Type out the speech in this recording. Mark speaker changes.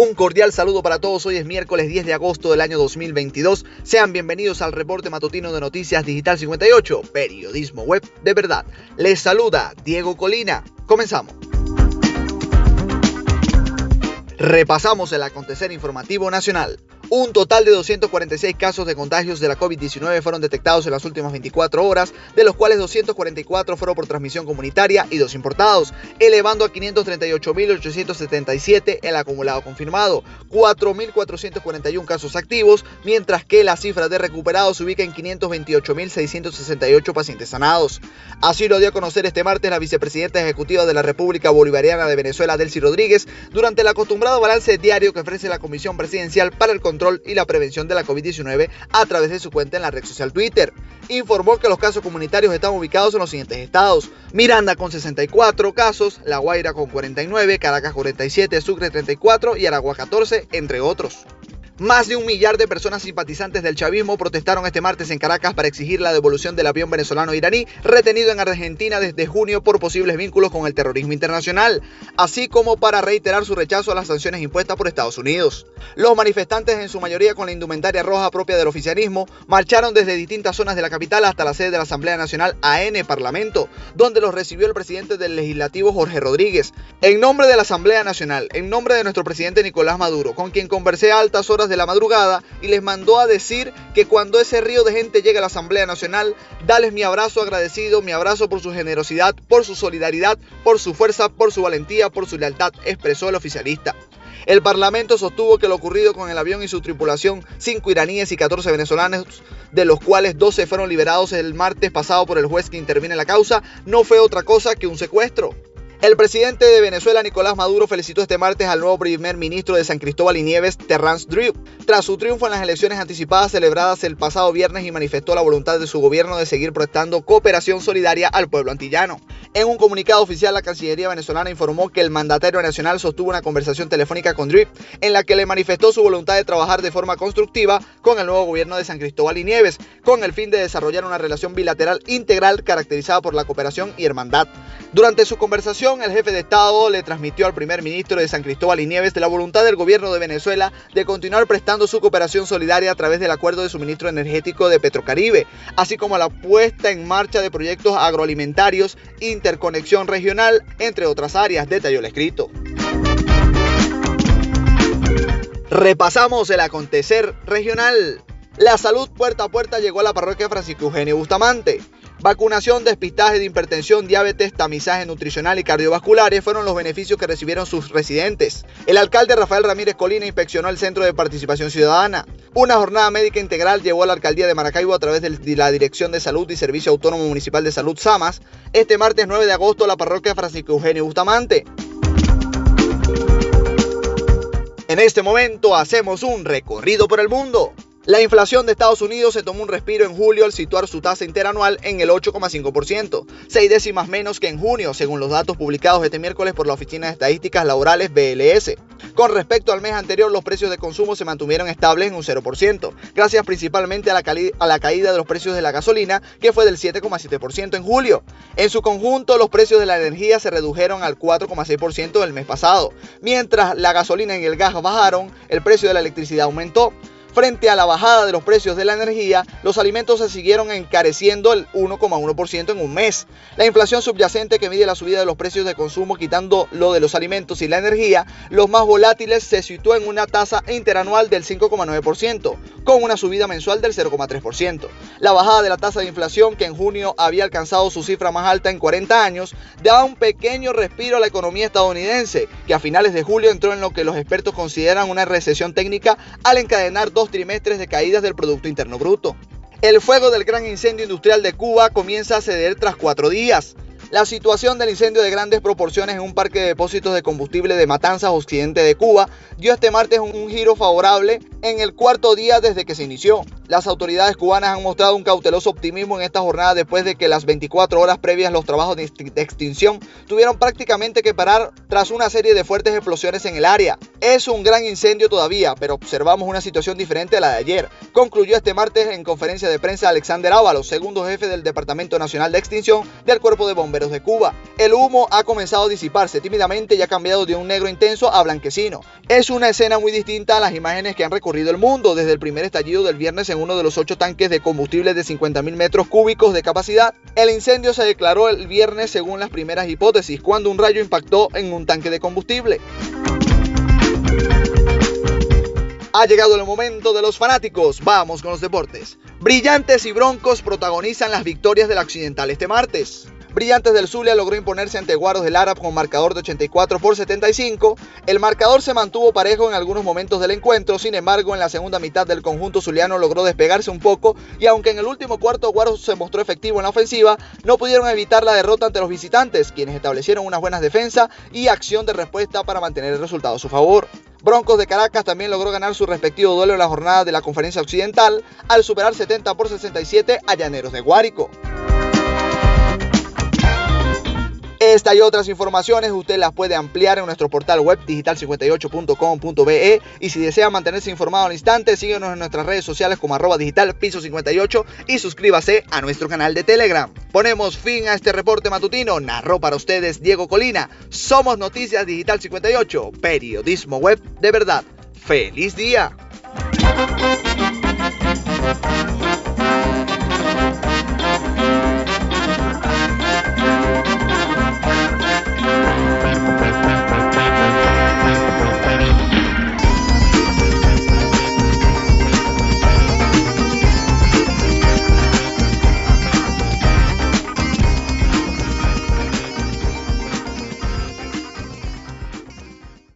Speaker 1: Un cordial saludo para todos. Hoy es miércoles 10 de agosto del año 2022. Sean bienvenidos al reporte matutino de Noticias Digital 58, periodismo web de verdad. Les saluda Diego Colina. Comenzamos. Repasamos el acontecer informativo nacional. Un total de 246 casos de contagios de la COVID-19 fueron detectados en las últimas 24 horas, de los cuales 244 fueron por transmisión comunitaria y dos importados, elevando a 538.877 el acumulado confirmado, 4.441 casos activos, mientras que la cifra de recuperados se ubica en 528.668 pacientes sanados. Así lo dio a conocer este martes la vicepresidenta ejecutiva de la República Bolivariana de Venezuela, Delcy Rodríguez, durante el acostumbrado balance diario que ofrece la Comisión Presidencial para el Control y la prevención de la COVID-19 a través de su cuenta en la red social Twitter. Informó que los casos comunitarios están ubicados en los siguientes estados. Miranda con 64 casos, La Guaira con 49, Caracas 47, Sucre 34 y Aragua 14, entre otros. Más de un millar de personas simpatizantes del chavismo protestaron este martes en Caracas para exigir la devolución del avión venezolano iraní retenido en Argentina desde junio por posibles vínculos con el terrorismo internacional, así como para reiterar su rechazo a las sanciones impuestas por Estados Unidos. Los manifestantes, en su mayoría con la indumentaria roja propia del oficialismo, marcharon desde distintas zonas de la capital hasta la sede de la Asamblea Nacional AN Parlamento, donde los recibió el presidente del Legislativo Jorge Rodríguez. En nombre de la Asamblea Nacional, en nombre de nuestro presidente Nicolás Maduro, con quien conversé a altas horas de la madrugada y les mandó a decir que cuando ese río de gente llegue a la Asamblea Nacional, dales mi abrazo agradecido, mi abrazo por su generosidad, por su solidaridad, por su fuerza, por su valentía, por su lealtad, expresó el oficialista. El Parlamento sostuvo que lo ocurrido con el avión y su tripulación, cinco iraníes y 14 venezolanos, de los cuales 12 fueron liberados el martes pasado por el juez que interviene en la causa, no fue otra cosa que un secuestro. El presidente de Venezuela, Nicolás Maduro, felicitó este martes al nuevo primer ministro de San Cristóbal y Nieves, Terrance Drew, tras su triunfo en las elecciones anticipadas celebradas el pasado viernes y manifestó la voluntad de su gobierno de seguir prestando cooperación solidaria al pueblo antillano. En un comunicado oficial, la Cancillería venezolana informó que el mandatario nacional sostuvo una conversación telefónica con Drew, en la que le manifestó su voluntad de trabajar de forma constructiva con el nuevo gobierno de San Cristóbal y Nieves, con el fin de desarrollar una relación bilateral integral caracterizada por la cooperación y hermandad. Durante su conversación, el jefe de Estado le transmitió al primer ministro de San Cristóbal y Nieves la voluntad del gobierno de Venezuela de continuar prestando su cooperación solidaria a través del acuerdo de suministro energético de Petrocaribe, así como la puesta en marcha de proyectos agroalimentarios, interconexión regional, entre otras áreas, detalló el escrito. Repasamos el acontecer regional. La salud puerta a puerta llegó a la parroquia Francisco Eugenio Bustamante. Vacunación, despistaje de hipertensión, diabetes, tamizaje nutricional y cardiovasculares fueron los beneficios que recibieron sus residentes. El alcalde Rafael Ramírez Colina inspeccionó el Centro de Participación Ciudadana. Una jornada médica integral llevó a la alcaldía de Maracaibo a través de la Dirección de Salud y Servicio Autónomo Municipal de Salud SAMAS este martes 9 de agosto a la parroquia Francisco Eugenio Bustamante. En este momento hacemos un recorrido por el mundo. La inflación de Estados Unidos se tomó un respiro en julio al situar su tasa interanual en el 8,5%, seis décimas menos que en junio, según los datos publicados este miércoles por la Oficina de Estadísticas Laborales BLS. Con respecto al mes anterior, los precios de consumo se mantuvieron estables en un 0%, gracias principalmente a la, caída de los precios de la gasolina, que fue del 7,7% en julio. En su conjunto, los precios de la energía se redujeron al 4,6% del mes pasado. Mientras la gasolina y el gas bajaron, el precio de la electricidad aumentó. Frente a la bajada de los precios de la energía, los alimentos se siguieron encareciendo el 1,1% en un mes. La inflación subyacente que mide la subida de los precios de consumo quitando lo de los alimentos y la energía, los más volátiles se situó en una tasa interanual del 5,9%, con una subida mensual del 0,3%. La bajada de la tasa de inflación, que en junio había alcanzado su cifra más alta en 40 años, da un pequeño respiro a la economía estadounidense, que a finales de julio entró en lo que los expertos consideran una recesión técnica al encadenar dos trimestres de caídas del Producto Interno Bruto. El fuego del gran incendio industrial de Cuba comienza a ceder tras cuatro días. La situación del incendio de grandes proporciones en un parque de depósitos de combustible de Matanzas Occidente de Cuba dio este martes un giro favorable en el cuarto día desde que se inició. Las autoridades cubanas han mostrado un cauteloso optimismo en esta jornada después de que las 24 horas previas los trabajos de extinción tuvieron prácticamente que parar tras una serie de fuertes explosiones en el área. Es un gran incendio todavía, pero observamos una situación diferente a la de ayer. Concluyó este martes en conferencia de prensa Alexander Ábalos, segundo jefe del Departamento Nacional de Extinción del Cuerpo de Bomberos de Cuba. El humo ha comenzado a disiparse tímidamente y ha cambiado de un negro intenso a blanquecino. Es una escena muy distinta a las imágenes que han recorrido el mundo desde el primer estallido del viernes en uno de los ocho tanques de combustible de 50.000 metros cúbicos de capacidad. El incendio se declaró el viernes según las primeras hipótesis, cuando un rayo impactó en un tanque de combustible. Ha llegado el momento de los fanáticos. Vamos con los deportes. Brillantes y Broncos protagonizan las victorias del Occidental este martes. Brillantes del Zulia logró imponerse ante Guaros del Arab con marcador de 84 por 75. El marcador se mantuvo parejo en algunos momentos del encuentro, sin embargo en la segunda mitad del conjunto zuliano logró despegarse un poco y aunque en el último cuarto Guaros se mostró efectivo en la ofensiva, no pudieron evitar la derrota ante los visitantes, quienes establecieron unas buenas defensas y acción de respuesta para mantener el resultado a su favor. Broncos de Caracas también logró ganar su respectivo duelo en la jornada de la Conferencia Occidental al superar 70 por 67 a Llaneros de Guárico. Esta y otras informaciones usted las puede ampliar en nuestro portal web digital58.com.be y si desea mantenerse informado al instante, síguenos en nuestras redes sociales como arroba digital piso 58 y suscríbase a nuestro canal de Telegram. Ponemos fin a este reporte matutino. Narró para ustedes Diego Colina. Somos Noticias Digital 58, periodismo web de verdad. ¡Feliz día!